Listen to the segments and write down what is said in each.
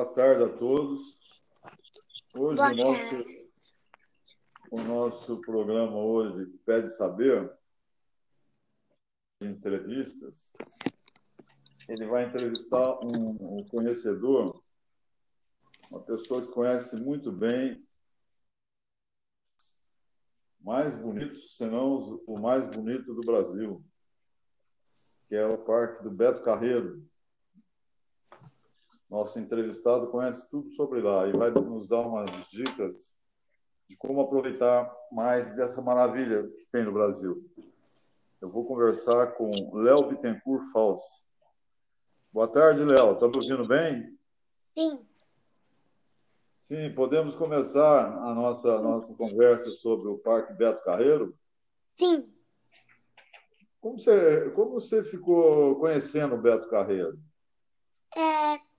Boa tarde a todos. Hoje o nosso, o nosso programa hoje pede saber entrevistas. Ele vai entrevistar um, um conhecedor, uma pessoa que conhece muito bem mais bonito, se não o mais bonito do Brasil, que é o Parque do Beto Carreiro. Nosso entrevistado conhece tudo sobre lá e vai nos dar umas dicas de como aproveitar mais dessa maravilha que tem no Brasil. Eu vou conversar com Léo Bittencourt Fausto. Boa tarde, Léo. Está me ouvindo bem? Sim. Sim, podemos começar a nossa, a nossa conversa sobre o Parque Beto Carreiro? Sim. Como você, como você ficou conhecendo o Beto Carreiro? É,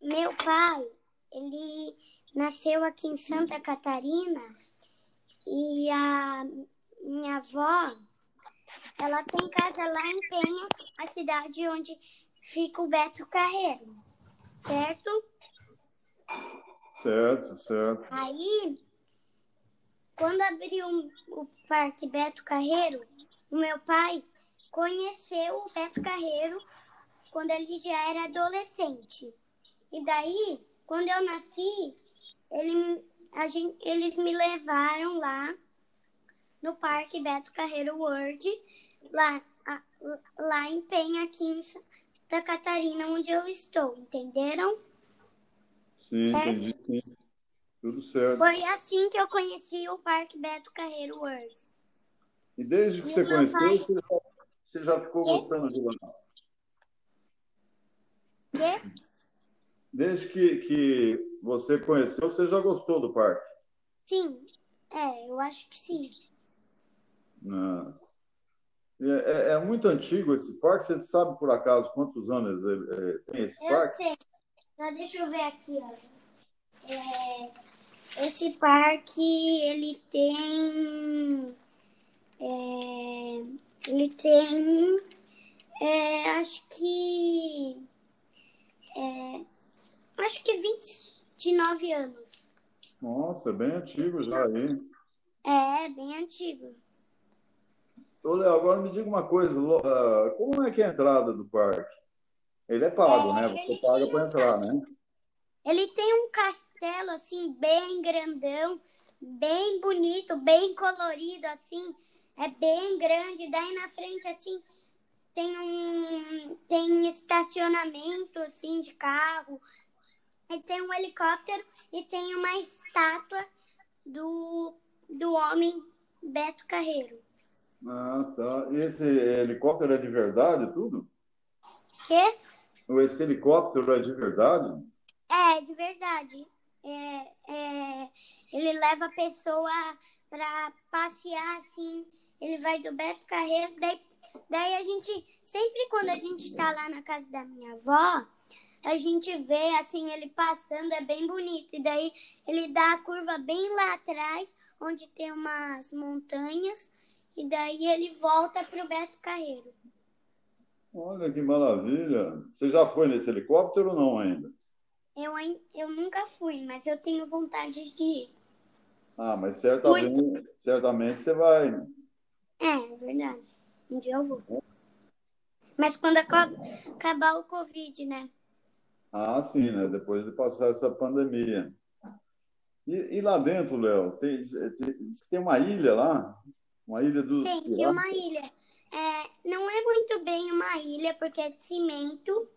meu pai, ele nasceu aqui em Santa Catarina e a minha avó, ela tem casa lá em Penha, a cidade onde fica o Beto Carreiro, certo? Certo, certo. Aí, quando abriu o Parque Beto Carreiro, o meu pai conheceu o Beto Carreiro quando ele já era adolescente. E daí, quando eu nasci, ele, gente, eles me levaram lá no Parque Beto Carreiro World, lá, lá em Penha, aqui em Santa Catarina, onde eu estou, entenderam? Sim, certo? entendi. Sim. Tudo certo. Foi assim que eu conheci o Parque Beto Carreiro World. E desde que e você conheceu, pai... você, já, você já ficou que? gostando de lá? Quê? Desde que, que você conheceu, você já gostou do parque? Sim, é, eu acho que sim. Ah. É, é, é, muito antigo esse parque. Você sabe por acaso quantos anos é, tem esse eu parque? Eu sei. Só deixa eu ver aqui, ó. É, esse parque ele tem é, ele tem é, acho que acho que 29 anos. Nossa, é bem antigo já aí. É, bem antigo. Ô, Léo, agora me diga uma coisa, ah, como é que é a entrada do parque? Ele é pago, é, né? Você paga para entrar, né? Ele tem um castelo, assim, bem grandão, bem bonito, bem colorido, assim, é bem grande. Daí na frente, assim, tem um tem estacionamento, assim, de carro, e tem um helicóptero e tem uma estátua do, do homem Beto Carreiro. Ah, tá. E esse helicóptero é de verdade, tudo? Quê? Esse helicóptero é de verdade? É, de verdade. É, é, ele leva a pessoa para passear, assim. Ele vai do Beto Carreiro. Daí, daí a gente, sempre quando a gente está lá na casa da minha avó, a gente vê assim ele passando, é bem bonito. E daí ele dá a curva bem lá atrás, onde tem umas montanhas, e daí ele volta para o Beto Carreiro. Olha que maravilha! Você já foi nesse helicóptero ou não ainda? Eu, eu nunca fui, mas eu tenho vontade de ir. Ah, mas certamente, certamente você vai. É, é verdade. Um dia eu vou. Mas quando acabar o Covid, né? Ah, sim, né? Depois de passar essa pandemia. E, e lá dentro, Léo, tem, tem, tem uma ilha lá? Uma ilha dos. Tem, tem uma ilha. É, não é muito bem uma ilha, porque é de cimento,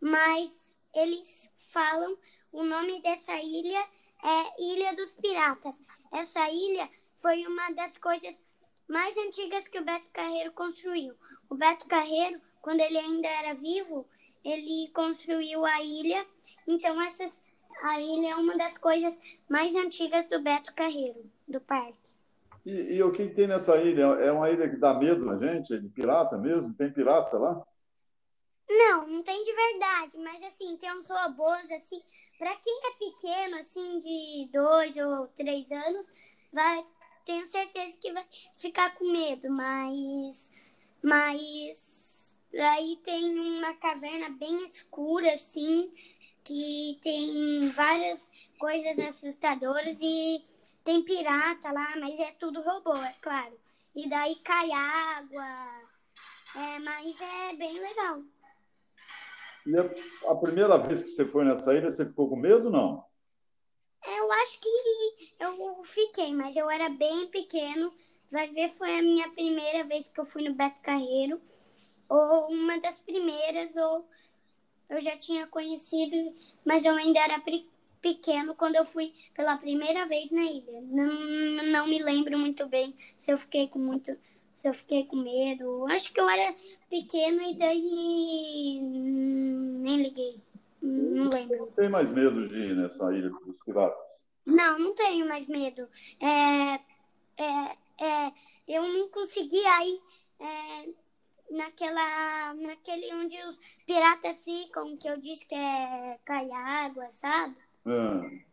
mas eles falam o nome dessa ilha é Ilha dos Piratas. Essa ilha foi uma das coisas mais antigas que o Beto Carreiro construiu. O Beto Carreiro, quando ele ainda era vivo, ele construiu a ilha. Então, essas, a ilha é uma das coisas mais antigas do Beto Carreiro, do parque. E, e, o que tem nessa ilha? É uma ilha que dá medo na gente? É de pirata mesmo? Tem pirata lá? Não, não tem de verdade, mas assim, tem uns robôs assim. Pra quem é pequeno, assim, de dois ou três anos, vai, tenho certeza que vai ficar com medo, mas. Mas. Aí tem uma caverna bem escura, assim, que tem várias coisas assustadoras e tem pirata lá, mas é tudo robô, é claro. E daí cai água, é, mas é bem legal. E a, a, primeira vez que você foi nessa ilha, você ficou com medo não? Eu acho que eu fiquei, mas eu era bem pequeno. Vai ver, foi a minha primeira vez que eu fui no Beto Carreiro. Ou uma das primeiras, ou eu já tinha conhecido, mas eu ainda era pequeno quando eu fui pela primeira vez na ilha. Não, não me lembro muito bem se eu fiquei com muito se eu fiquei com medo. Acho que eu era pequeno e daí nem liguei. Não lembro. Não tem mais medo de ir nessa ilha dos piratas? Não, não tenho mais medo. É, é, é, eu não conseguia ir é, naquela, naquele onde os piratas ficam, que eu disse que é cai água, sabe? É.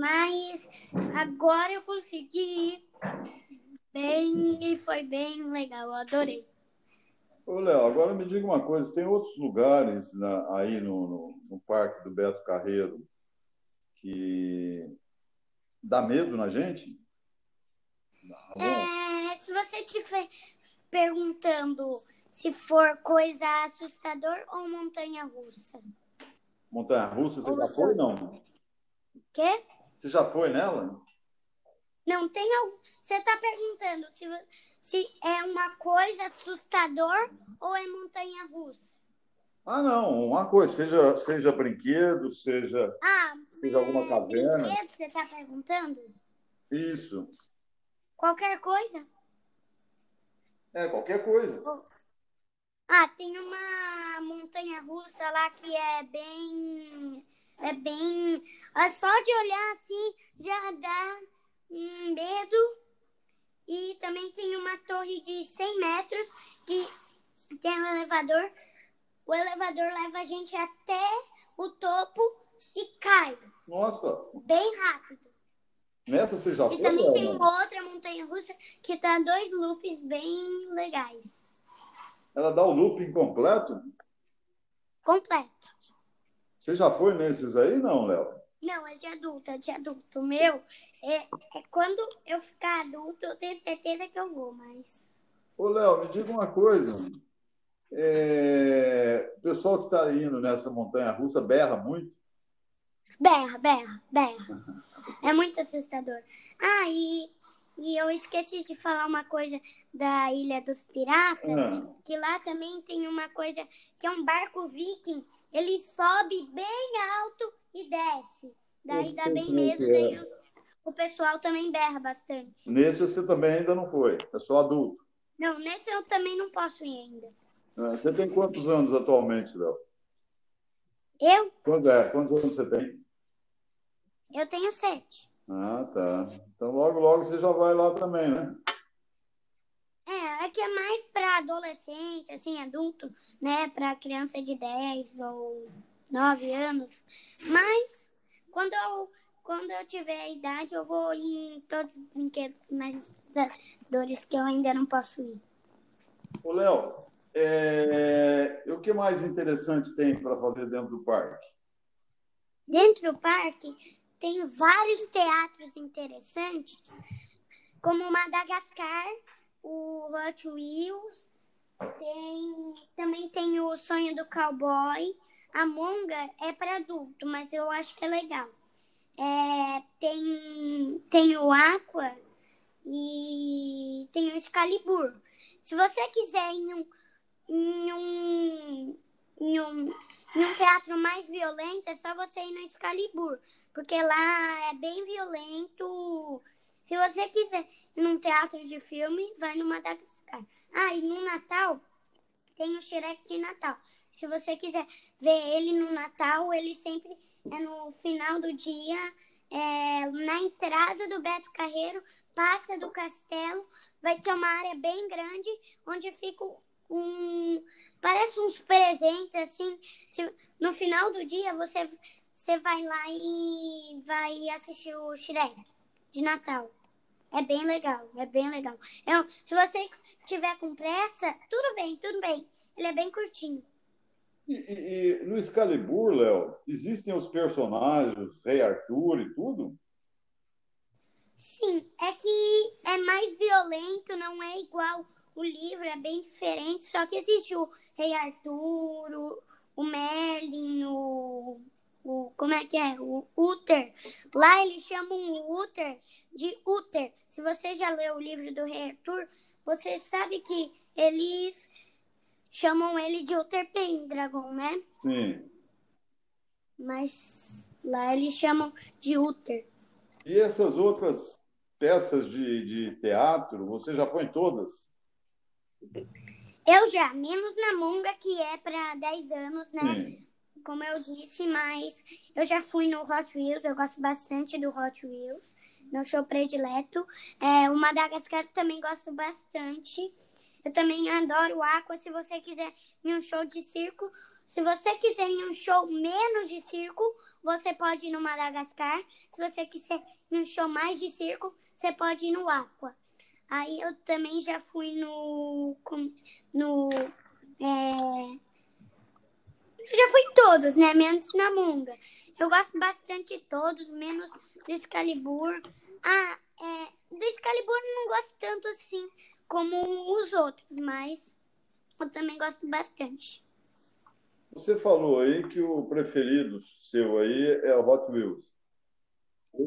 Mas agora eu consegui ir bem e foi bem legal, eu adorei. Ô, Léo, agora me diga uma coisa: tem outros lugares na, aí no, no, no, Parque do Beto Carreiro que dá medo na gente? É, se você estiver perguntando se for coisa assustador ou montanha russa. Montanha russa, você ou já foi não? Quê? Você já foi nela? Não, tem. Você está perguntando se, se é uma coisa assustador ou é montanha russa? Ah, não, uma coisa, seja, seja brinquedo, seja, ah, seja alguma caverna. Brinquedo, você está perguntando? Isso. Qualquer coisa? É, qualquer coisa. Ah, tem uma montanha russa lá que é bem. É bem. É só de olhar assim já dá um medo. E também tem uma torre de 100 metros que tem um elevador. O elevador leva a gente até o topo e cai. Nossa! Bem rápido. Nessa você já e foi? E também tem uma outra montanha russa que dá dois loops bem legais. Ela dá o looping completo? Completo. Você já foi nesses aí, não, Léo? Não, é de adulto, é de adulto. O meu, é, é, quando eu ficar adulto, eu tenho certeza que eu vou, mas. Ô, Léo, me diga uma coisa. É... O pessoal que está indo nessa montanha russa berra muito? Berra, berra, berra. É muito assustador. Ah, e, e eu esqueci de falar uma coisa da Ilha dos Piratas, ah. que lá também tem uma coisa que é um barco viking. Ele sobe bem alto e desce. Daí dá bem medo, daí é. o, o pessoal também berra bastante. Nesse você também ainda não foi, é só adulto. Não, nesse eu também não posso ir ainda. Ah, você tem quantos anos atualmente, Léo? Eu? É, quantos anos você tem? Eu tenho sete. Ah, tá. Então logo, logo você já vai lá também, né? É, é que é mais para adolescente, assim, adulto, né? Para criança de 10 ou 9 anos. Mas quando eu, quando eu tiver a idade, eu vou ir em todos os brinquedos mais dores que eu ainda não posso ir. Ô, Léo, é... o que mais interessante tem para fazer dentro do parque? Dentro do parque tem vários teatros interessantes, como Madagascar, o Hot Wheels, tem, também tem o Sonho do Cowboy. A Monga é para adulto, mas eu acho que é legal. É, tem, tem o Aqua e tem o Excalibur. Se você quiser em um, em um, em um um teatro mais violento, é só você ir no Excalibur, porque lá é bem violento. Se você quiser ir num teatro de filme, vai no Madagascar. Ah, e no Natal tem o Shrek de Natal. Se você quiser ver ele no Natal, ele sempre é no final do dia, é, na entrada do Beto Carreiro, passa do castelo, vai ter uma área bem grande onde fica um. Parece uns presentes, assim. No final do dia você, você vai lá e vai assistir o Shrek de Natal. É bem legal, é bem legal. se você tiver com pressa, tudo bem, tudo bem. Ele é bem curtinho. E, e, e no Excalibur, Léo, existem os personagens, Rei Arthur e tudo? Sim, é que é mais violento, não é igual o livro, é bem diferente. Só que existe o Rei Arthur, o, o Merlin, o, o. Como é que é? O Uther. Lá eles chamam o Uther de Uther. Se você já leu o livro do Rei Arthur, você sabe que eles chamam ele de Uther Pendragon, né? Sim. Mas lá eles chamam de Uther. E essas outras peças de, de teatro, você já foi em todas? Eu já, menos na Monga, que é para 10 anos, né? Como eu disse, mas eu já fui no Hot Wheels, eu gosto bastante do Hot Wheels, meu show predileto. É, o Madagascar também gosto bastante. Eu também adoro o Aqua, se você quiser ir um show de circo. Se você quiser ir um show menos de circo, você pode ir no Madagascar. Se você quiser ir um show mais de circo, você pode ir no Aqua. Aí eu também já fui no. no é... Eu já fui em todos, né? Menos na Munga. Eu gosto bastante de todos, menos do Excalibur. Ah, é, do Excalibur eu não gosto tanto assim como os outros, mas eu também gosto bastante. Você falou aí que o preferido seu aí é o Hot Wheels.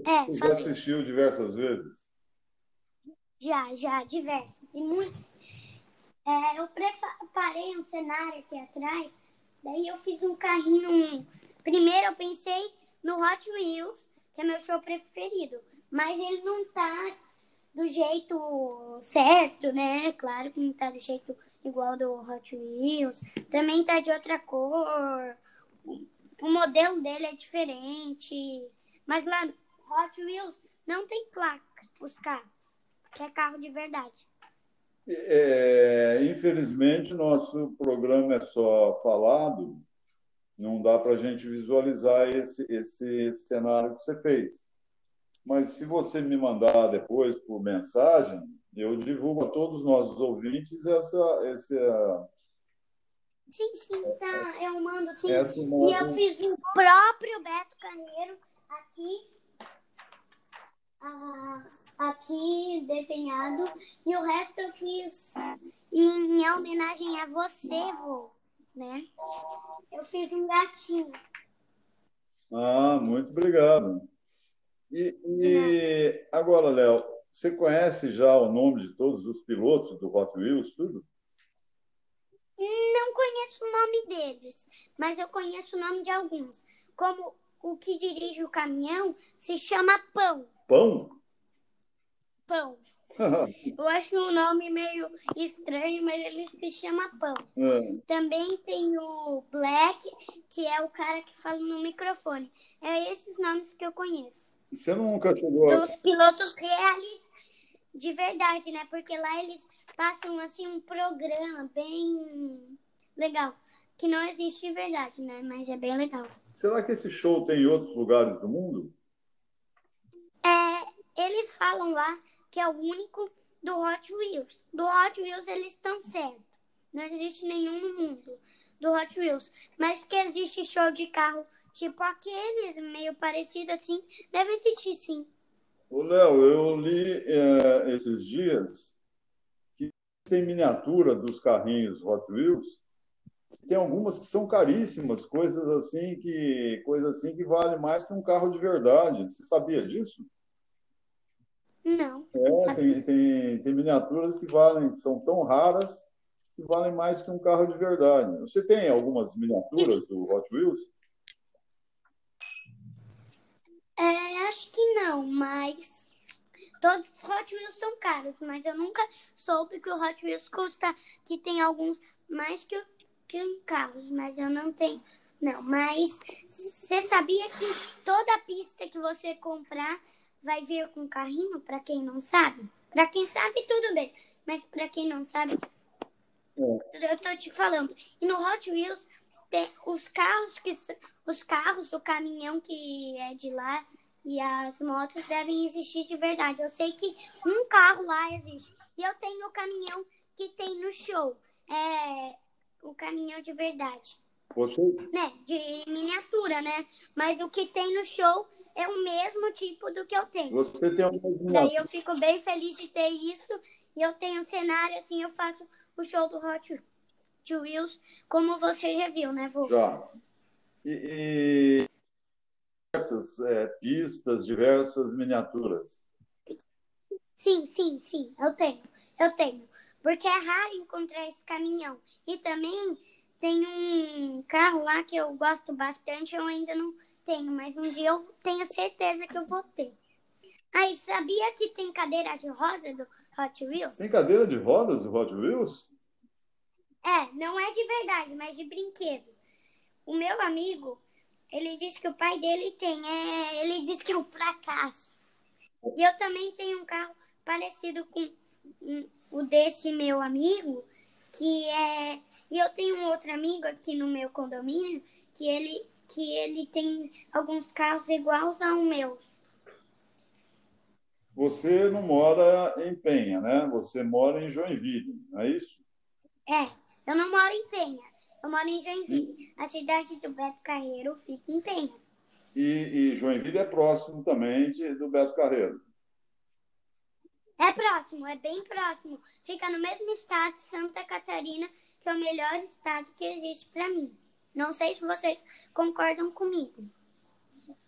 É, Você já assistiu diversas vezes? Já, já, diversas e muitas. É, eu preparei um cenário aqui atrás, daí eu fiz um carrinho. Primeiro eu pensei no Hot Wheels, que é meu show preferido, mas ele não tá do jeito certo, né? Claro que não tá do jeito igual do Hot Wheels. Também tá de outra cor. O modelo dele é diferente. Mas lá, Hot Wheels não tem placa, os carros que é carro de verdade. É, infelizmente, nosso programa é só falado, não dá para a gente visualizar esse, esse cenário que você fez. Mas se você me mandar depois por mensagem, eu divulgo a todos os nossos ouvintes essa. essa sim, sim, tá. Eu mando sim. Essa e eu fiz o próprio Beto Caneiro aqui. Ah, aqui desenhado e o resto eu fiz em homenagem a você, vô, né? Eu fiz um gatinho. Ah, muito obrigado. E, e agora, Léo, você conhece já o nome de todos os pilotos do Hot Wheels, tudo? Não conheço o nome deles, mas eu conheço o nome de alguns. Como o que dirige o caminhão se chama Pão. Pão? Pão. Eu acho o nome meio estranho, mas ele se chama Pão. É. Também tem o Black, que é o cara que fala no microfone. É esses nomes que eu conheço. Você nunca chegou a... Os pilotos reais de verdade, né? Porque lá eles passam assim um programa bem legal. Que não existe de verdade, né? Mas é bem legal. Será que esse show tem em outros lugares do mundo? Eles falam lá que é o único do Hot Wheels. Do Hot Wheels eles estão certos. Não existe nenhum no mundo do Hot Wheels. Mas que existe show de carro tipo aqueles, meio parecido assim, deve existir sim. Ô, Léo, eu li é, esses dias que tem miniatura dos carrinhos Hot Wheels. Tem algumas que são caríssimas, coisas assim que coisas assim que valem mais que um carro de verdade. Você sabia disso? Não. É, tem, tem, tem miniaturas que valem, que são tão raras que valem mais que um carro de verdade. Você tem algumas miniaturas do Hot Wheels? É, acho que não, mas todos os Hot Wheels são caros, mas eu nunca soube que o Hot Wheels custa, que tem alguns mais que, que um carros, mas eu não tenho. Não, mas você sabia que toda pista que você comprar vai vir com carrinho, para quem não sabe? Para quem sabe, tudo bem. Mas para quem não sabe, é. eu tô te falando. E no Hot Wheels, tem os carros que os carros, o caminhão que é de lá e as motos devem existir de verdade. Eu sei que um carro lá existe. E eu tenho o caminhão que tem no show. É o caminhão de verdade. Você? Né, de miniatura, né? Mas o que tem no show é o mesmo tipo do que eu tenho. Você tem uma Daí eu fico bem feliz de ter isso. E eu tenho um cenário assim, eu faço o show do Hot Wheels, como você já viu, né, vô? Já. E, e diversas é, pistas, diversas miniaturas. Sim, sim, sim, eu tenho. Eu tenho. Porque é raro encontrar esse caminhão. E também tem um carro lá que eu gosto bastante, eu ainda não tenho, mas um dia eu tenho certeza que eu vou ter. Aí, sabia que tem cadeira de rosa do Hot Wheels? Tem cadeira de rodas do Hot Wheels? É, não é de verdade, mas de brinquedo. O meu amigo, ele disse que o pai dele tem. É, ele disse que é um fracasso. E eu também tenho um carro parecido com o desse meu amigo, que é. E eu tenho um outro amigo aqui no meu condomínio, que ele, que ele tem alguns carros iguais ao meu. Você não mora em Penha, né? Você mora em Joinville, não é isso? É, eu não moro em Penha. Eu moro em Joinville. A cidade do Beto Carreiro fica em Penha. E, e Joinville é próximo também de, do Beto Carreiro. É próximo, é bem próximo. Fica no mesmo estado, Santa Catarina, que é o melhor estado que existe para mim. Não sei se vocês concordam comigo.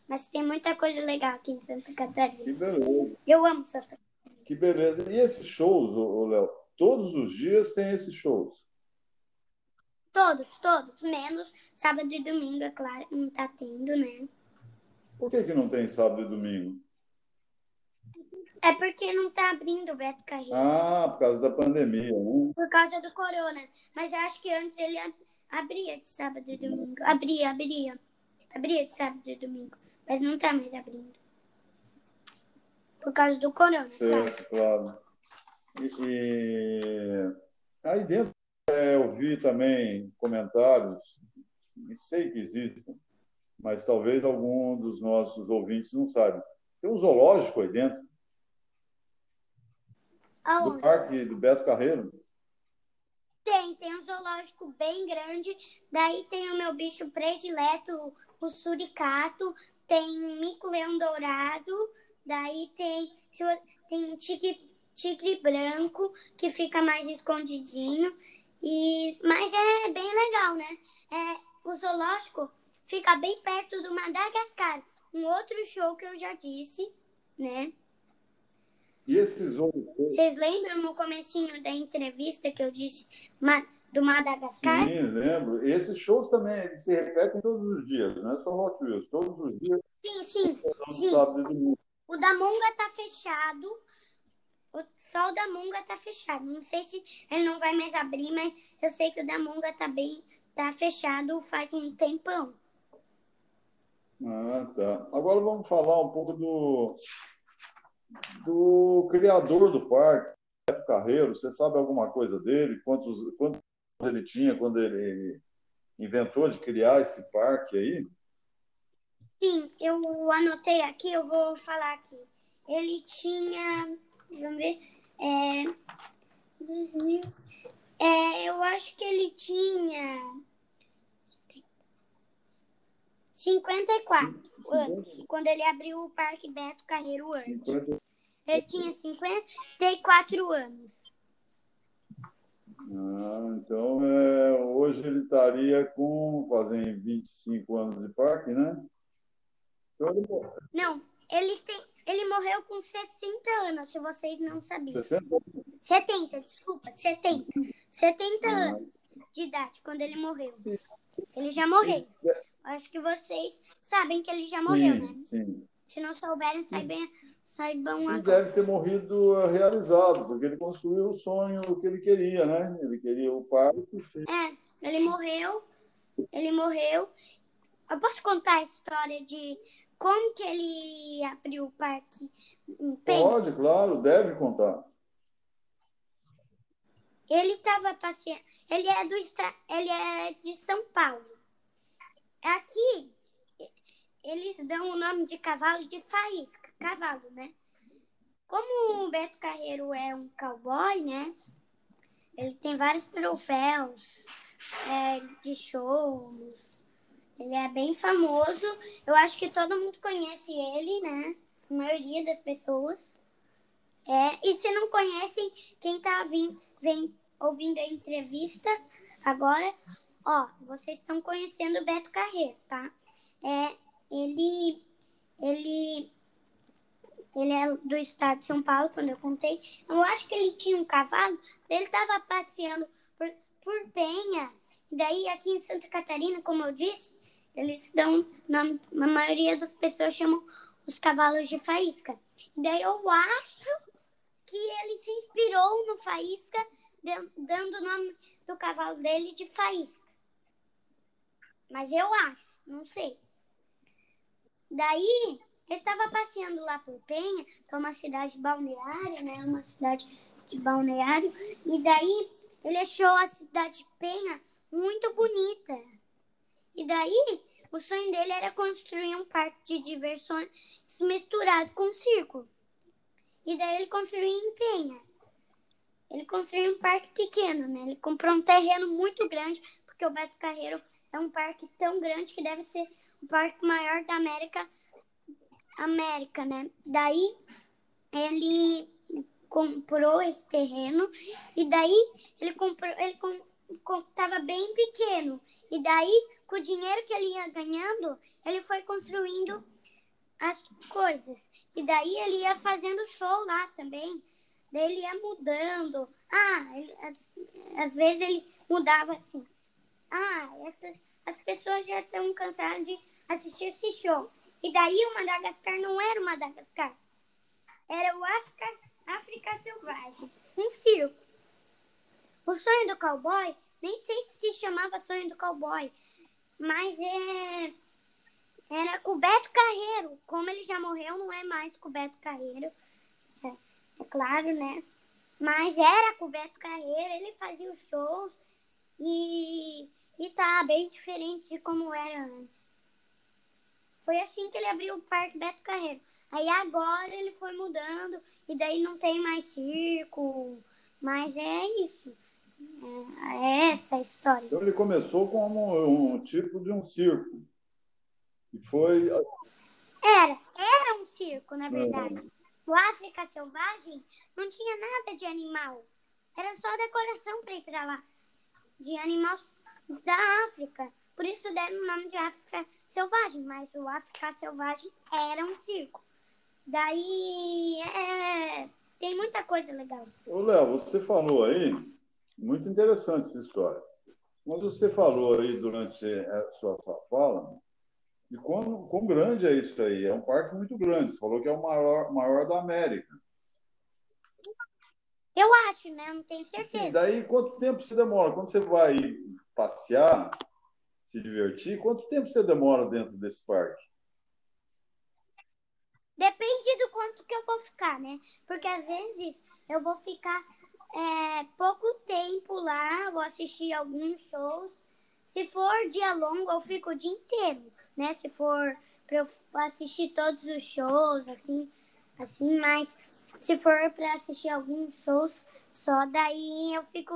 Mas tem muita coisa legal aqui em Santa Catarina. Que beleza. Eu amo Santa Catarina. Que beleza. E esses shows, Léo? Todos os dias tem esses shows? Todos, todos. Menos sábado e domingo, é claro, não tá tendo, né? Por que, que não tem sábado e domingo? É porque não tá abrindo o Beto Carreiro. Ah, por causa da pandemia, né? Por causa do corona. Mas eu acho que antes ele abria de sábado e domingo. Abria, abria. Abria de sábado e domingo. Mas não tá mais abrindo. Por causa do corona. Certo, claro. E, e... aí dentro é, eu vi também comentários, sei que existem, mas talvez algum dos nossos ouvintes não saiba. Tem um zoológico aí dentro. Aonde? Do parque do Beto Carreiro. Tem, tem um zoológico bem grande. Daí tem o meu bicho predileto, o suricato. Tem mico-leão dourado. Daí tem, tem tigre, tigre branco, que fica mais escondidinho. E, mas é bem legal, né? É, o zoológico fica bem perto do Madagascar. Um outro show que eu já disse, né? E esses outros. Vocês lembram no comecinho da entrevista que eu disse do Madagascar? Sim, lembro. Esses shows também se repetem todos os dias, não é só Hot Wheels, todos os dias. Sim, sim. sim. O da Monga tá fechado. O só o da Monga tá fechado. Não sei se ele não vai mais abrir, mas eu sei que o da Monga tá bem tá fechado faz um tempão. Ah, tá. Agora vamos falar um pouco do do criador do parque, Beto Carreiro. Você sabe alguma coisa dele? Quantos, quantos ele tinha quando ele inventou de criar esse parque aí? Sim, eu anotei aqui, eu vou falar aqui. Ele tinha, vamos ver, é, é, eu acho que ele tinha 54 anos, quando ele abriu o Parque Beto Carreiro. 50... Ele tinha 54 anos. Ah, então é, hoje ele estaria com fazem 25 anos de parque, né? Então, ele... Não, ele tem, ele morreu com 60 anos, se vocês não sabiam. 60? 70, desculpa, 70. 70 ah. anos de idade quando ele morreu. Ele já morreu. Acho que vocês sabem que ele já morreu, sim, né? Sim. Se não souberem, saibam, saibam ele agora. deve ter morrido eh, realizado, porque ele construiu o sonho que ele queria, né? Ele queria o parque. É, ele morreu. Ele morreu. Eu posso contar a história de como que ele abriu o parque? Pode, claro, deve contar. Ele estava passeando. Ele é do ele é de São Paulo. Aqui, eles dão o nome de cavalo de faísca, cavalo, né? Como o Beto Carreiro é um cowboy, né? Ele tem vários troféus é, de shows. Ele é bem famoso. Eu acho que todo mundo conhece ele, né? A maioria das pessoas. É, e se não conhecem, quem tá vindo, vem ouvindo a entrevista agora, ó, vocês estão conhecendo o Beto Carreiro, tá? É, ele, ele, ele é do estado de São Paulo, quando eu contei. Eu acho que ele tinha um cavalo, ele estava passeando por, por Penha. E daí, aqui em Santa Catarina, como eu disse, eles dão nome, a maioria das pessoas chamam os cavalos de faísca. Daí eu acho que ele se inspirou no Faísca, dando o nome do cavalo dele de Faísca. Mas eu acho, não sei. Daí, ele estava passeando lá por Penha, que é uma cidade balneária, né? Uma cidade de balneário. E daí, ele achou a cidade de Penha muito bonita. E daí, o sonho dele era construir um parque de diversões misturado com circo. E daí ele construiu em Penha. Ele construiu um parque pequeno, né? Ele comprou um terreno muito grande, porque o Beto Carreiro é um parque tão grande que deve ser o parque maior da América, América, né? Daí ele comprou esse terreno e daí ele comprou, ele com, com, tava bem pequeno e daí com o dinheiro que ele ia ganhando ele foi construindo as coisas. E daí ele ia fazendo show lá também. Daí ele ia mudando. Ah, ele, às, às vezes ele mudava assim. Ah, essa, as pessoas já estão cansadas de assistir esse show. E daí o Madagascar não era o Madagascar. Era o África, África Selvagem. Um circo. O sonho do cowboy, nem sei se chamava sonho do cowboy, mas é era o Beto Carreiro. Como ele já morreu, não é mais o Beto Carreiro. É, é claro, né? Mas era o Beto Carreiro, ele fazia os shows e, e tá bem diferente de como era antes. Foi assim que ele abriu o Parque Beto Carreiro. Aí agora ele foi mudando e daí não tem mais circo. Mas é isso. É, é essa a história. Então ele começou como um tipo de um circo. E foi. Era, era um circo, na verdade. O África Selvagem não tinha nada de animal. Era só decoração para ir para lá. De animais da África. Por isso deram o nome de África Selvagem. Mas o África Selvagem era um circo. Daí é, tem muita coisa legal. Ô, Léo, você falou aí, muito interessante essa história. Mas você falou aí durante a sua fala e quão, quão grande é isso aí? É um parque muito grande. Você falou que é o maior, maior da América. Eu acho, né? Não tenho certeza. Sim, daí quanto tempo você demora? Quando você vai passear, se divertir, quanto tempo você demora dentro desse parque? Depende do quanto que eu vou ficar, né? Porque às vezes eu vou ficar é, pouco tempo lá, vou assistir alguns shows. Se for dia longo, eu fico o dia inteiro né? Se for para eu assistir todos os shows, assim, assim, mas se for para assistir alguns shows só, daí eu fico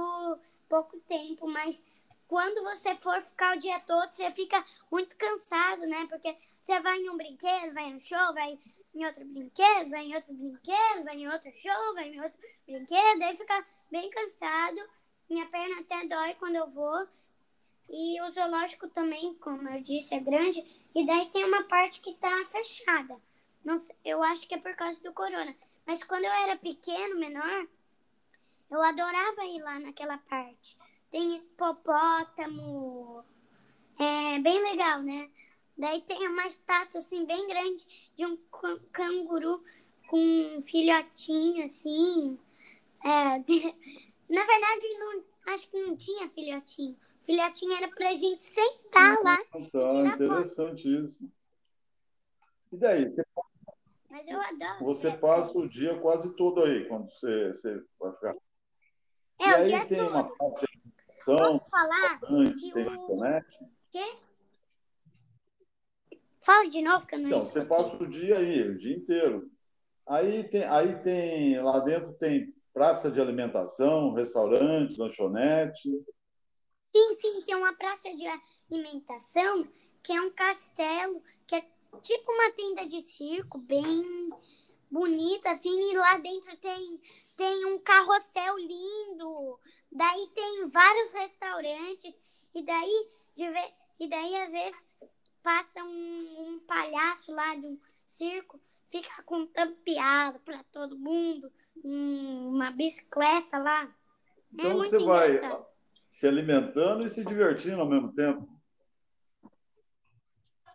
pouco tempo, mas quando você for ficar o dia todo, você fica muito cansado, né? Porque você vai em um brinquedo, vai em um show, vai em outro brinquedo, vai em outro brinquedo, vai em outro show, vai em outro brinquedo, aí fica bem cansado. Minha perna até dói quando eu vou. E o zoológico também, como eu disse, é grande. E daí tem uma parte que está fechada. Não eu acho que é por causa do corona. Mas quando eu era pequeno, menor, eu adorava ir lá naquela parte. Tem hipopótamo. É bem legal, né? Daí tem uma estátua assim bem grande de um canguru com um filhotinho assim. É. Na verdade, não, acho que não tinha filhotinho. Filhotinho era pra gente sentar lá. Tá, interessante foto. isso. E daí? Você... Mas eu adoro. Você passa o dia quase todo aí, quando você, você vai ficar. É, e o aí dia tem todo. uma parte de Posso falar? Antes, tem o... internet. Quê? Fala de novo que eu não Então, você passa o dia aí, o dia inteiro. Aí tem, aí tem, lá dentro tem praça de alimentação, restaurante, lanchonete. Sim, sim, que é uma praça de alimentação, que é um castelo, que é tipo uma tenda de circo, bem bonita, assim, e lá dentro tem, tem um carrossel lindo, daí tem vários restaurantes, e daí, de, e daí às vezes passa um, um palhaço lá de um circo, fica contando piada para todo mundo, um, uma bicicleta lá. É então é você vai se alimentando e se divertindo ao mesmo tempo.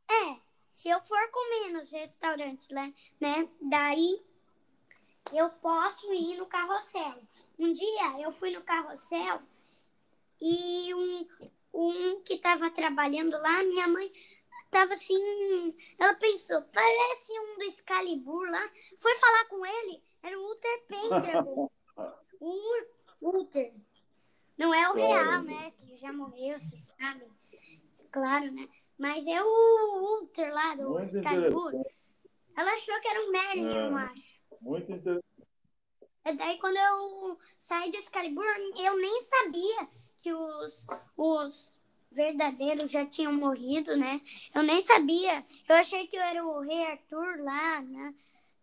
É, se eu for comer nos restaurantes, né, né? Daí eu posso ir no carrossel. Um dia eu fui no carrossel e um, um que estava trabalhando lá, minha mãe tava assim. Ela pensou, parece um do Excalibur lá. Foi falar com ele, era o Uther Pendragon. o Uther. Não é o real, né? Que já morreu, vocês sabem. Claro, né? Mas é o Uther lá do Muito Excalibur. Ela achou que era um Merlin, é, eu acho. Muito interessante. E daí, quando eu saí do Excalibur, eu nem sabia que os, os verdadeiros já tinham morrido, né? Eu nem sabia. Eu achei que eu era o rei Arthur lá, né?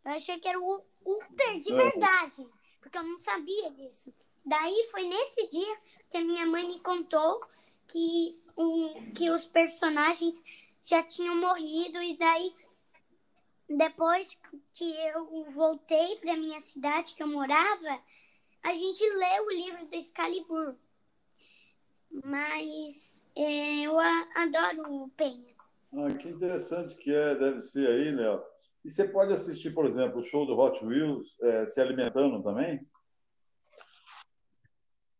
Eu achei que era o Uther de verdade, porque eu não sabia disso. Daí foi nesse dia que a minha mãe me contou que, um, que os personagens já tinham morrido e daí depois que eu voltei para minha cidade que eu morava, a gente leu o livro do Excalibur. Mas é, eu adoro o Penha. Ah, que interessante que é, deve ser aí, Léo. E você pode assistir, por exemplo, o show do Hot Wheels é, se alimentando também?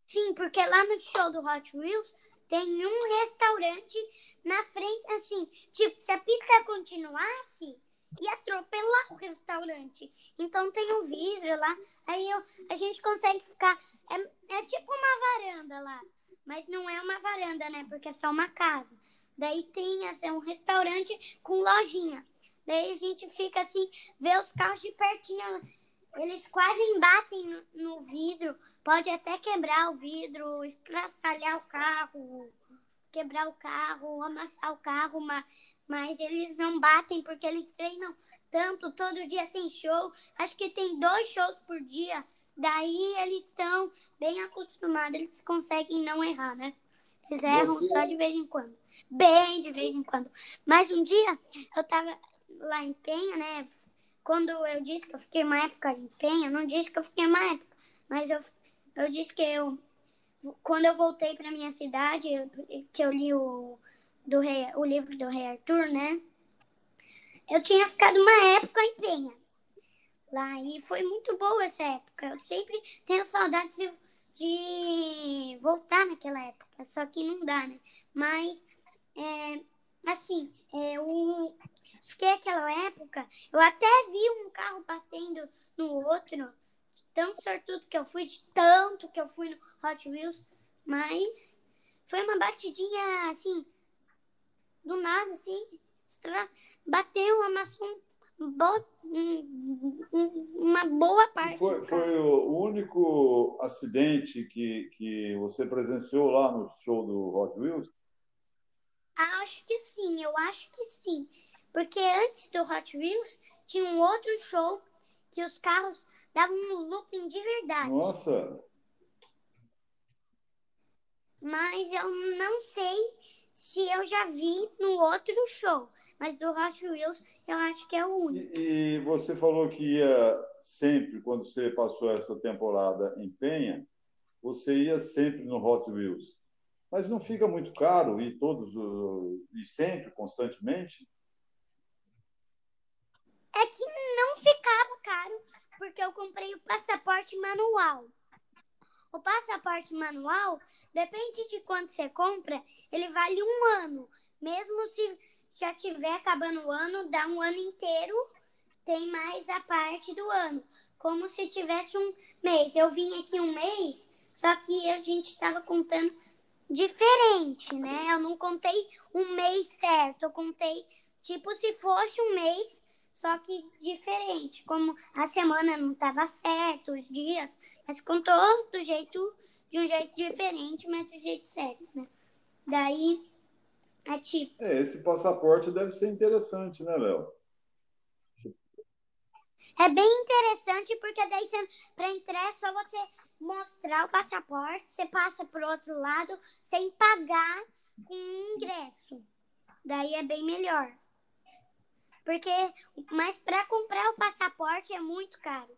Sim, porque lá no show do Hot Wheels tem um restaurante na frente, assim, tipo, se a pista continuasse, ia atropelar o restaurante. Então tem um vidro lá, aí eu, a gente consegue ficar. É, é tipo uma varanda lá. Mas não é uma varanda, né? Porque é só uma casa. Daí tem assim, um restaurante com lojinha. Daí a gente fica assim, vê os carros de pertinho. Eles quase embatem no, no vidro. Pode até quebrar o vidro, estraçalhar o carro, quebrar o carro, amassar o carro, mas, mas eles não batem porque eles treinam tanto. Todo dia tem show. Acho que tem dois shows por dia. Daí eles estão bem acostumados, eles conseguem não errar, né? Eles erram Você... só de vez em quando. Bem de vez em quando. Mas um dia eu tava lá em Penha, né? Quando eu disse que eu fiquei uma época em Penha, não disse que eu fiquei uma época, mas eu, eu disse que eu, quando eu voltei para minha cidade, que eu li o, do rei, o livro do Rei Arthur, né? Eu tinha ficado uma época em Penha lá. E foi muito boa essa época. Eu sempre tenho saudades de, de voltar naquela época, só que não dá, né? Mas, é, assim, é, eu fiquei aquela época, eu até vi um carro batendo no outro, tão sortudo que eu fui, de tanto que eu fui no Hot Wheels, mas foi uma batidinha, assim, do nada, assim, bateu, amassou uma boa parte. Foi, foi o único acidente que, que você presenciou lá no show do Hot Wheels? Acho que sim, eu acho que sim. Porque antes do Hot Wheels tinha um outro show que os carros davam um looping de verdade. Nossa! Mas eu não sei se eu já vi no outro show mas do Hot Wheels eu acho que é o único. E, e, você falou que ia sempre, quando você passou essa temporada em Penha, você ia sempre no Hot Wheels. Mas não fica muito caro ir todos e sempre, constantemente? É que não ficava caro, porque eu comprei o passaporte manual. O passaporte manual, depende de quanto você compra, ele vale um ano. Mesmo se já tiver acabando o ano, dá um ano inteiro, tem mais a parte do ano. Como se tivesse um mês. Eu vim aqui um mês, só que a gente estava contando diferente, né? Eu não contei um mês certo, eu contei tipo se fosse um mês, só que diferente. Como a semana não estava certo, os dias, mas contou do jeito, de um jeito diferente, mas do jeito certo, né? Daí é tipo. É, esse passaporte deve ser interessante, né, Léo? É bem interessante porque daí para entrar é só você mostrar o passaporte, você passa para outro lado sem pagar com ingresso. Daí é bem melhor. Porque, mas para comprar o passaporte é muito caro.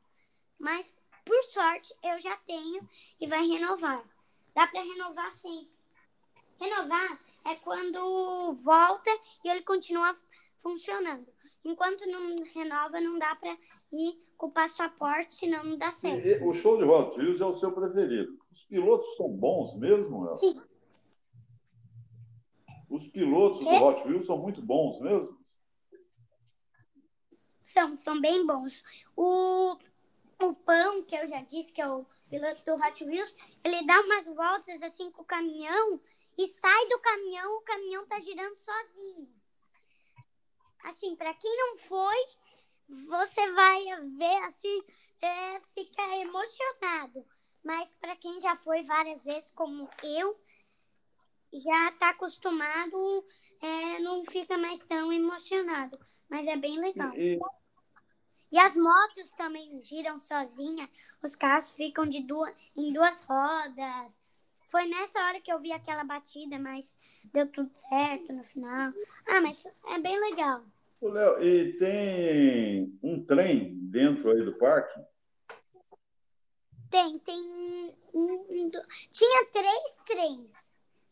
Mas por sorte eu já tenho e vai renovar. Dá para renovar sempre. Renovar é quando volta e ele continua funcionando. Enquanto não renova, não dá para ir com o passaporte, senão não dá certo. E, o show de Hot Wheels é o seu preferido. Os pilotos são bons mesmo? Sim. Os pilotos do Hot Wheels são muito bons mesmo? São, são bem bons. O, o Pão, que eu já disse que é o piloto do Hot Wheels, ele dá umas voltas assim com o caminhão e sai do caminhão, o caminhão tá girando sozinho. Assim, para quem não foi, você vai ver assim, é, fica emocionado. Mas para quem já foi várias vezes, como eu, já está acostumado, é, não fica mais tão emocionado. Mas é bem legal. E, e as motos também giram sozinha, os carros ficam de duas, em duas rodas. Foi nessa hora que eu vi aquela batida, mas deu tudo certo no final. Ah, mas é bem legal. Ô, Léo, e tem um trem dentro aí do parque? Tem, tem um, um, tinha três trens,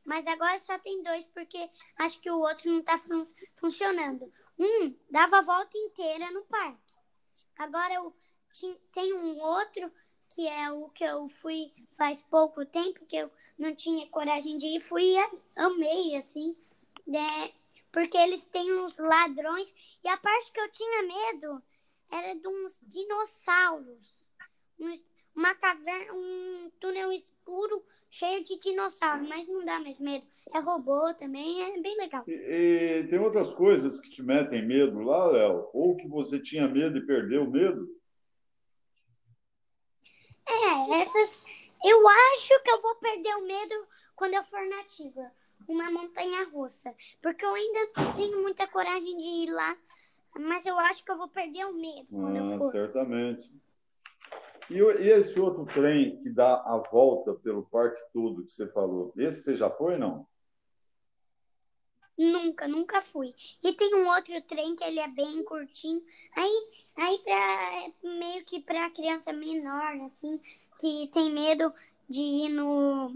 mas agora só tem dois porque acho que o outro não está fun funcionando. Um dava a volta inteira no parque. Agora eu tem um outro que é o que eu fui faz pouco tempo que eu não tinha coragem de ir, fui e amei assim. Né? porque eles têm uns ladrões. E a parte que eu tinha medo era de uns dinossauros. uma caverna, um túnel escuro cheio de dinossauros, mas não dá mais medo. É robô também, é bem legal. E, e tem outras coisas que te metem medo lá, Léo? Ou que você tinha medo e perdeu o medo? É, essas. Eu acho que eu vou perder o medo quando eu for nativa uma montanha russa. Porque eu ainda tenho muita coragem de ir lá, mas eu acho que eu vou perder o medo quando ah, eu for. Certamente. E, e, esse outro trem que dá a volta pelo parque todo que você falou, esse você já foi não? Nunca, nunca fui. E tem um outro trem que ele é bem curtinho. Aí, aí pra, meio que para criança menor, assim, que tem medo de ir no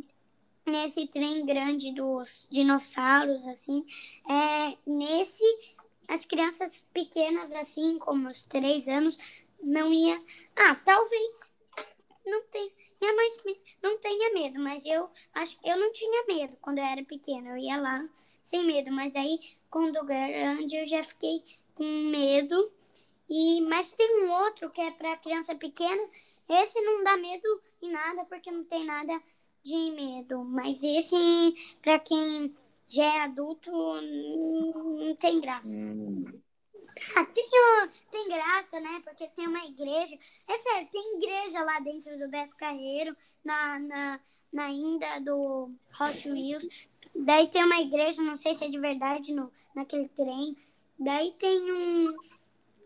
nesse trem grande dos dinossauros, assim, é, nesse as crianças pequenas, assim, como os três anos, não ia. Ah, talvez não tenha, mais, não tenha medo, mas eu acho eu não tinha medo quando eu era pequena. Eu ia lá sem medo, mas aí quando grande eu já fiquei com medo. E mas tem um outro que é para criança pequena. Esse não dá medo em nada porque não tem nada de medo, mas esse, para quem já é adulto, não tem graça. Ah, tem, tem graça, né? Porque tem uma igreja. É sério, tem igreja lá dentro do Beto Carreiro, na, na, na Inda do Hot Wheels. Daí tem uma igreja, não sei se é de verdade, no, naquele trem. Daí tem um.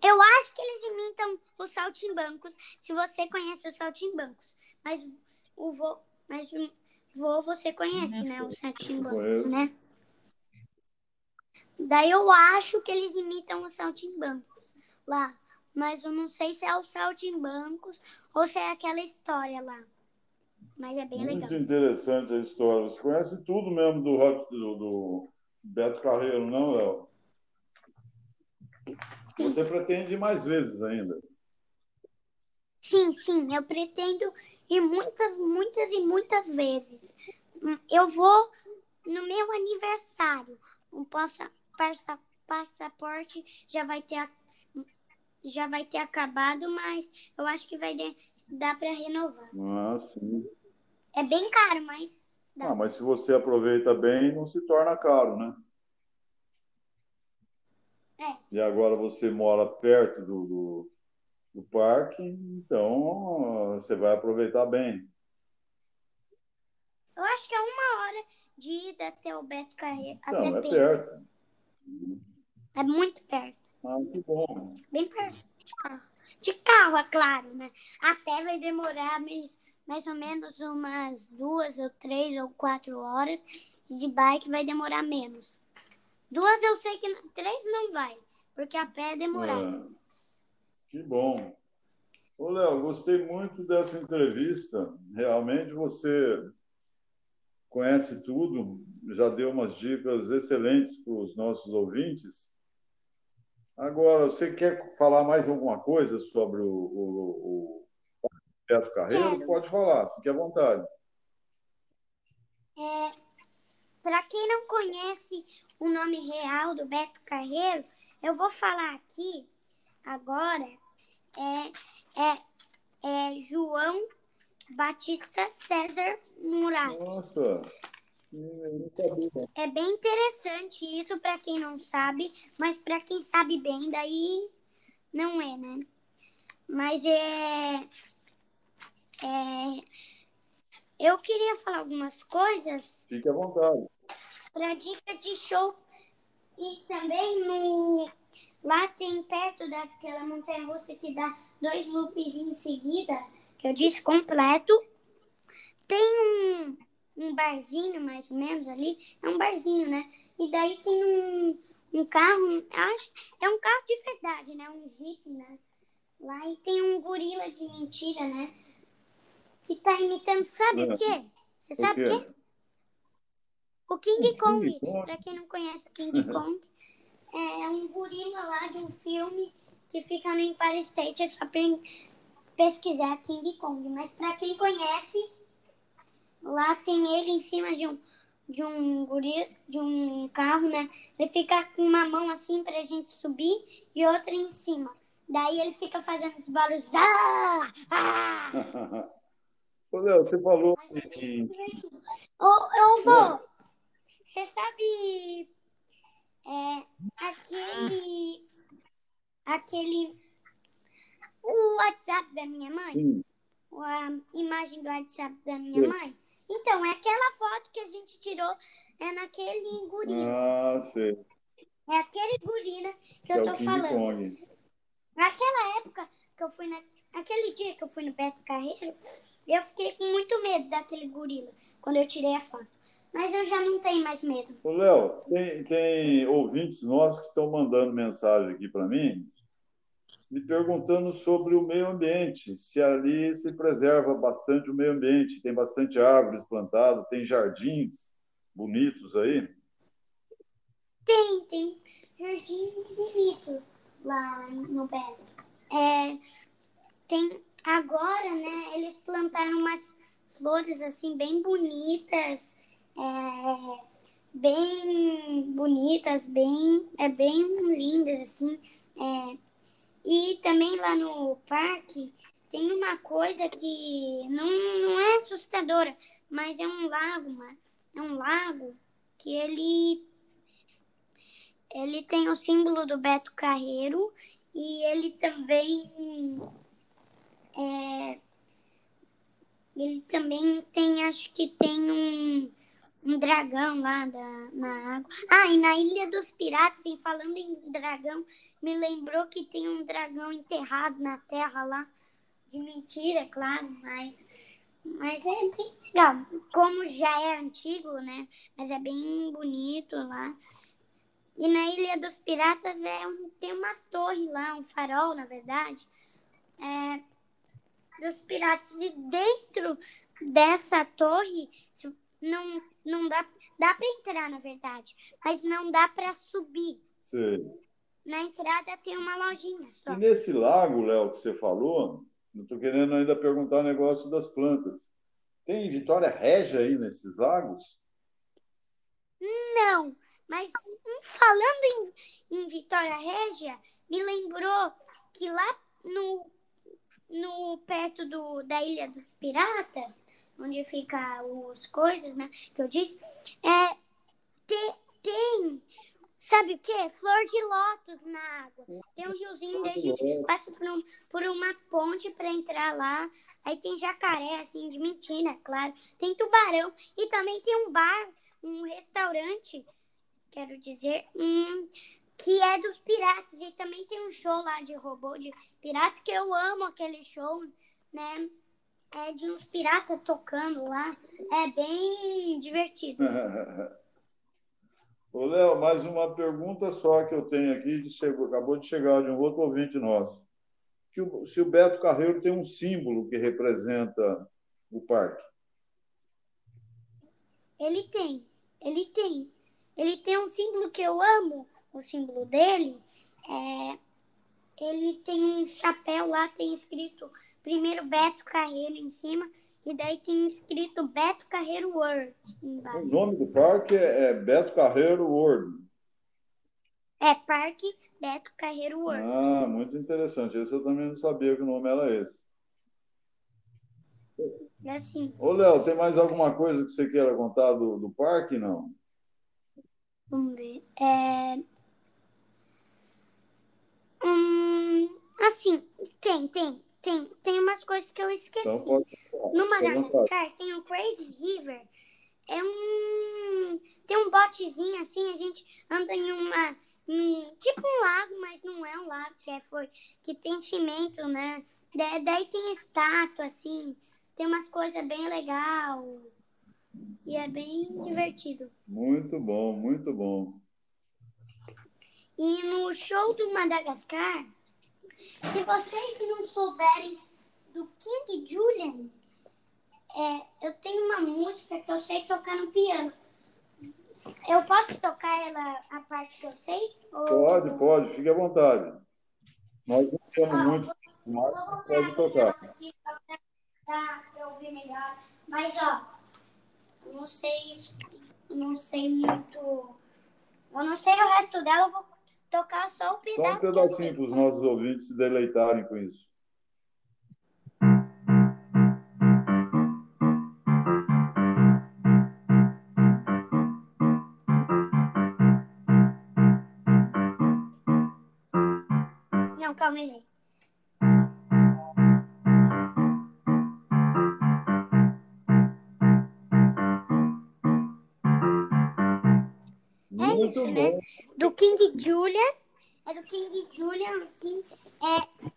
Eu acho que eles imitam os saltimbancos, se você conhece os saltimbancos. Mas o, mas vô você conhece, né? O saltimbanco, né? Daí eu acho que eles imitam os saltimbancos lá. Mas eu não sei se é os saltimbancos ou se é aquela história lá. Mas é bem Muito legal. Muito interessante a história. Você conhece tudo mesmo do, do, do Beto Carreiro, não, Léo? Você pretende ir mais vezes ainda? Sim, sim, eu pretendo e muitas, muitas e muitas vezes. Eu vou no meu aniversário. O passa, passa, passaporte já vai ter já vai ter acabado, mas eu acho que vai dar para renovar. Ah, sim. É bem caro, mas dá. Ah, mas se você aproveita bem, não se torna caro, né? É. E agora você mora perto do, do do parque, então você vai aproveitar bem. Eu acho que é uma hora de ida até o Beto Carreiro. Então, até é Pedro. perto. É muito perto. Ah, que bom. Bem perto de carro. De carro, é claro, né? Até vai demorar mais, mais ou menos umas duas ou três ou quatro horas. E de bike vai demorar menos. Duas eu sei que. Três não vai. Porque a pé é demorado. Ah, que bom. Ô, Léo, gostei muito dessa entrevista. Realmente você conhece tudo, já deu umas dicas excelentes para os nossos ouvintes. Agora, você quer falar mais alguma coisa sobre o, o, o Beto Carreiro? Quero. Pode falar, fique à vontade. É, para quem não conhece o nome real do Beto Carreiro, eu vou falar aqui agora. É, é, é João Batista César Murad. Nossa. É bem interessante isso para quem não sabe, mas para quem sabe bem, daí não é, né? Mas é, é. Eu queria falar algumas coisas Fique à vontade. para dica de show e também no lá tem perto daquela montanha russa que dá dois loops em seguida que eu disse completo tem um, um barzinho mais ou menos ali é um barzinho né e daí tem um, um carro acho é um carro de verdade né um jeep né lá e tem um gorila de mentira né que tá imitando sabe o É. quê você O sabe o quê? quê o King O Kong, King Kong? pra quem não conhece o King Kong, é um gorila lá de um filme que fica no Empire State, é só pesquisar King Kong. Mas pra quem conhece, lá tem ele em cima de um de um gorila, de um carro, né? Ele fica com uma mão assim pra gente subir e outra em cima. Daí ele fica fazendo os barulhos. Ah! Ah! Ô, Léo, você falou. Ô, eu vou. Você sabe é, aquele. Aquele. O WhatsApp da minha mãe? Sim, A imagem do WhatsApp da minha Sim. mãe? Então, é aquela foto que a gente tirou é naquele gorila. ah, sei. É aquele gorila que Que eu é tô falando. Kong. Naquela época que eu fui na... Aquele dia que eu fui no Beto Carreiro, eu fiquei com muito medo daquele gorila quando eu tirei a foto. Mas eu já não tenho mais medo. Ô, Léo, tem, tem ouvintes nossos que estão mandando mensagem aqui para mim, me perguntando sobre o meio ambiente, se ali se preserva bastante o meio ambiente, tem bastante árvores plantadas, tem jardins bonitos aí. Tem, tem jardim bonito lá no Beto. É, tem agora, né? Eles plantaram umas flores assim bem bonitas, é, bem bonitas, bem é bem lindas assim. é. E também lá no parque tem uma coisa que não, não é assustadora, mas é um lago, ma- é um lago que ele ele tem o símbolo do Beto Carreiro e ele também é, ele também tem, acho que tem um, um dragão lá da, na água. Ah, e na Ilha dos Piratas, e falando em dragão, me lembrou que tem um dragão enterrado na terra lá. De mentira, claro, mas, mas é bem legal. Como já é antigo, né? Mas é bem bonito lá. E na Ilha dos Piratas é um, tem uma torre lá, um farol, na verdade, é, dos piratas. E dentro dessa torre não, não dá, dá para entrar, na verdade, mas não dá para subir. Sei. Na entrada tem uma lojinha só. E nesse lago, Léo, que você falou, não estou querendo ainda perguntar o negócio das plantas. Tem Vitória Régia aí nesses lagos? Não, mas hum, falando em, em Vitória Régia, me lembrou que lá no, no perto do, da Ilha dos Piratas, onde fica os coisas, né, que eu disse, é, te- tem, sabe o quê? Flor de lótus na água. Tem um riozinho, daí a gente passa por, um- por uma ponte para entrar lá. Aí tem jacaré, assim, de mentira, claro. Tem tubarão. E também tem um bar um restaurante, quero dizer, um, que é dos piratas. E também tem um show lá de robô de piratas, que eu amo aquele show, né? É de uns piratas tocando lá. É bem divertido. Ô, Léo, mais uma pergunta só que eu tenho aqui, de chegou, acabou de chegar de um outro ouvinte nosso. Que o, se o Beto Carreiro tem um símbolo que representa o parque. Ele tem, ele tem. Ele tem um símbolo que eu amo, o símbolo dele. É, ele tem um chapéu lá, tem escrito primeiro Beto Carreiro em cima e daí tem escrito Beto Carreiro World. Embaixo. O nome do parque é, Beto Carreiro World. É, Parque Beto Carreiro World. Ah, muito interessante. Esse eu também não sabia que o nome era esse. É assim. Ô, Léo, tem mais alguma coisa que você queira contar do, do parque, não? Vamos ver. É... Hum, assim, tem, tem. Tem, tem umas coisas que eu esqueci. Então pode... No Madagascar tem o Crazy River. É um. Tem um botezinho assim, a gente anda em uma. Em, tipo um lago, mas não é um lago, que, é, foi, que tem cimento, né? Da, daí tem estátua, assim. Tem umas coisas bem legal. E é bem divertido. Muito bom, muito bom. E no show do Madagascar, se vocês não souberem do King Julian, é, eu tenho uma música que eu sei tocar no piano. Eu posso tocar ela a parte que eu sei? Ou... Pode, pode, fique à vontade. Nós não temos ah, muito, vou, mas pode tocar. Ouvir melhor. Mas, ó, não sei isso, não sei muito. Eu não sei o resto dela, eu vou tocar só o pedaço. Só um pedacinho para os nossos ouvintes se deleitarem com isso. Não, calma aí. isso, né? Do King Julian. É do King Julian, assim. É,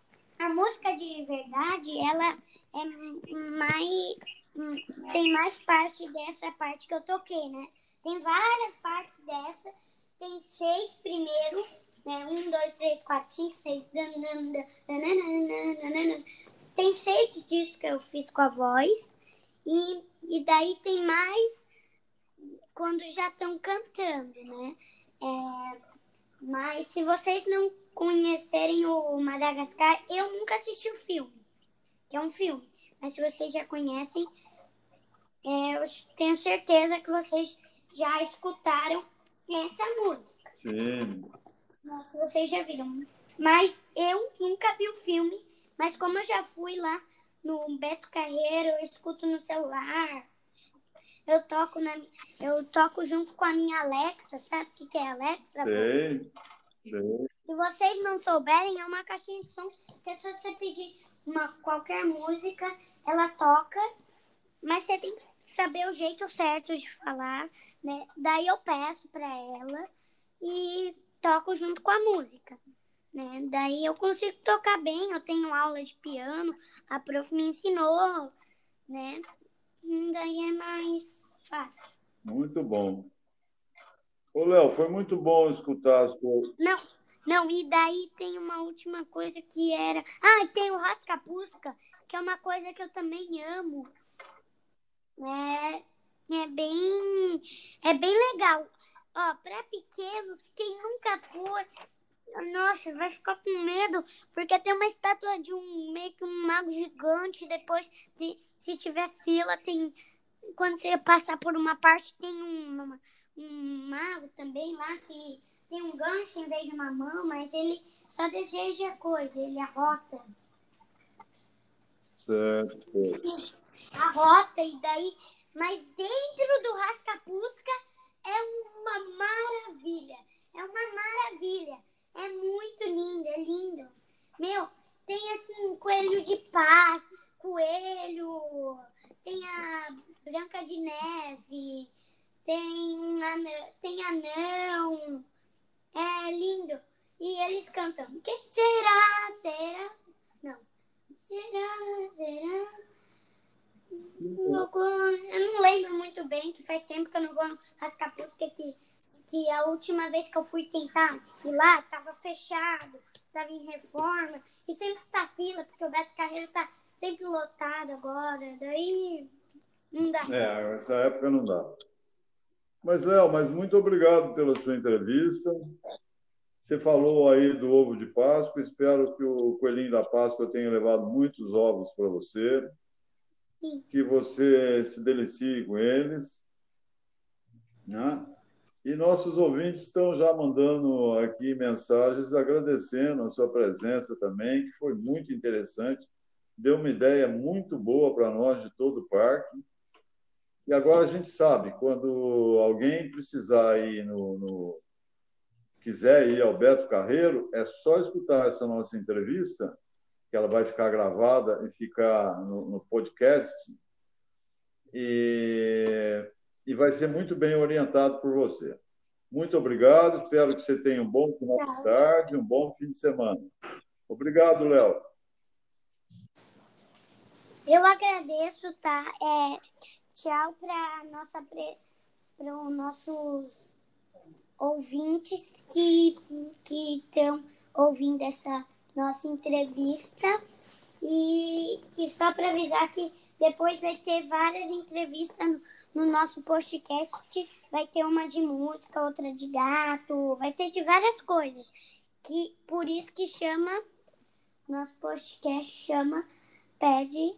a música de verdade, ela é mais. Tem mais parte dessa parte que eu toquei, né? Tem várias partes dessa. Tem seis primeiro, né? Um, dois, três, quatro, cinco, seis. Tem seis discos que eu fiz com a voz. E, e daí tem mais quando já estão cantando, né? É, mas se vocês não conhecerem o Madagascar, eu nunca assisti o filme, que é um filme. Mas se vocês já conhecem, é, eu tenho certeza que vocês já escutaram essa música. Sim. Vocês já viram. Mas eu nunca vi o filme, mas como eu já fui lá no Beto Carreiro, eu escuto no celular, eu toco na eu toco junto com a minha Alexa, sabe o que, que é Alexa? Sei, sei. Se vocês não souberem, é uma caixinha de som que é só você pedir uma, qualquer música, ela toca, mas você tem que saber o jeito certo de falar, né? Daí eu peço para ela e toco junto com a música. Né? Daí eu consigo tocar bem, eu tenho aula de piano, a prof me ensinou, né? Daí é mais fácil. Muito bom. Ô, Léo, foi muito bom escutar as coisas. Não, não, e daí tem uma última coisa que era. Ah, e tem o Rascapusca, que é uma coisa que eu também amo. É, é bem. É bem legal. Ó, para pequenos, quem nunca for, nossa, vai ficar com medo, porque tem uma estátua de um meio que um mago gigante. Depois, de, se tiver fila, tem. Quando você passar por uma parte, tem um, um mago também lá que tem um gancho em vez de uma mão, mas ele só deseja coisa, ele arrota. Certo. Arrota, e daí. Mas dentro do Rascapusca é uma maravilha. É uma maravilha. É muito lindo, é lindo. Meu, tem assim um coelho de paz, coelho, tem a Branca de Neve, tem um anão, tem anão. É lindo. E eles cantam. Quem será? Será? Não. Será? Será? Eu não lembro muito bem, que faz tempo que eu não vou no Rascapuz, que, que a última vez que eu fui tentar ir lá, tava fechado, tava em reforma, e sempre tá fila, porque o Beto Carreiro tá sempre lotado agora, daí não dá. É, essa época não dá. Mas, Léo, mas muito obrigado pela sua entrevista. Você falou aí do ovo de Páscoa. Espero que o coelhinho da Páscoa tenha levado muitos ovos para você. Sim. Que você se delicie com eles. Né? E nossos ouvintes estão já mandando aqui mensagens agradecendo a sua presença também, que foi muito interessante. Deu uma ideia muito boa para nós de todo o parque. E agora a gente sabe, quando alguém precisar ir no, no quiser ir ao Beto Carreiro, é só escutar essa nossa entrevista, que ela vai ficar gravada e ficar no, no podcast, e, e vai ser muito bem orientado por você. Muito obrigado, espero que você tenha um bom final de tarde, um bom fim de semana. Obrigado, Léo. Eu agradeço, tá? É, tchau para nossa para os nossos ouvintes que que estão ouvindo essa nossa entrevista e, e só para avisar que depois vai ter várias entrevistas no, no, nosso podcast. Vai ter uma de música, outra de gato, vai ter de várias coisas. Que por isso que chama nosso podcast chama Pede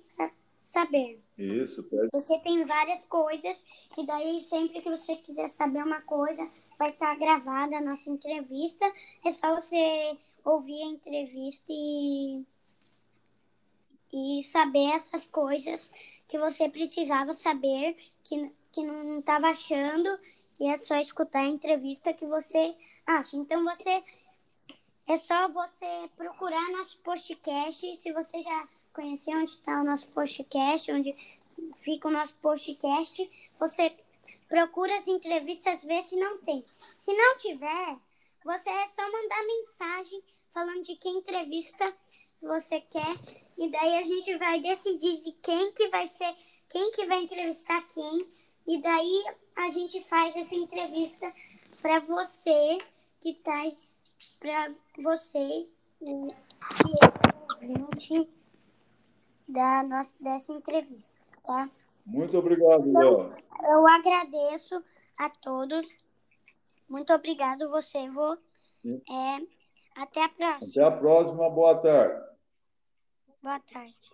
Saber. Isso, pede. Porque tem várias coisas e daí sempre que você quiser saber uma coisa, vai estar gravada a nossa entrevista. É só você ouvir a entrevista e, e saber essas coisas que você precisava saber, que, que não estava achando, e é só escutar a entrevista que você acha. Então você é só você procurar nosso podcast. Se você já conhecer onde está o nosso podcast, onde fica o nosso podcast, você procura as entrevistas, vê se não tem. Se não tiver, você é só mandar mensagem falando de que entrevista você quer e daí a gente vai decidir de quem que vai ser, quem que vai entrevistar quem e daí a gente faz essa entrevista para você que tá para você da nossa dessa entrevista, tá? Muito obrigado, então. Eu agradeço a todos. Muito obrigado, você, vô. É, até a próxima. Até a próxima. Boa tarde. Boa tarde.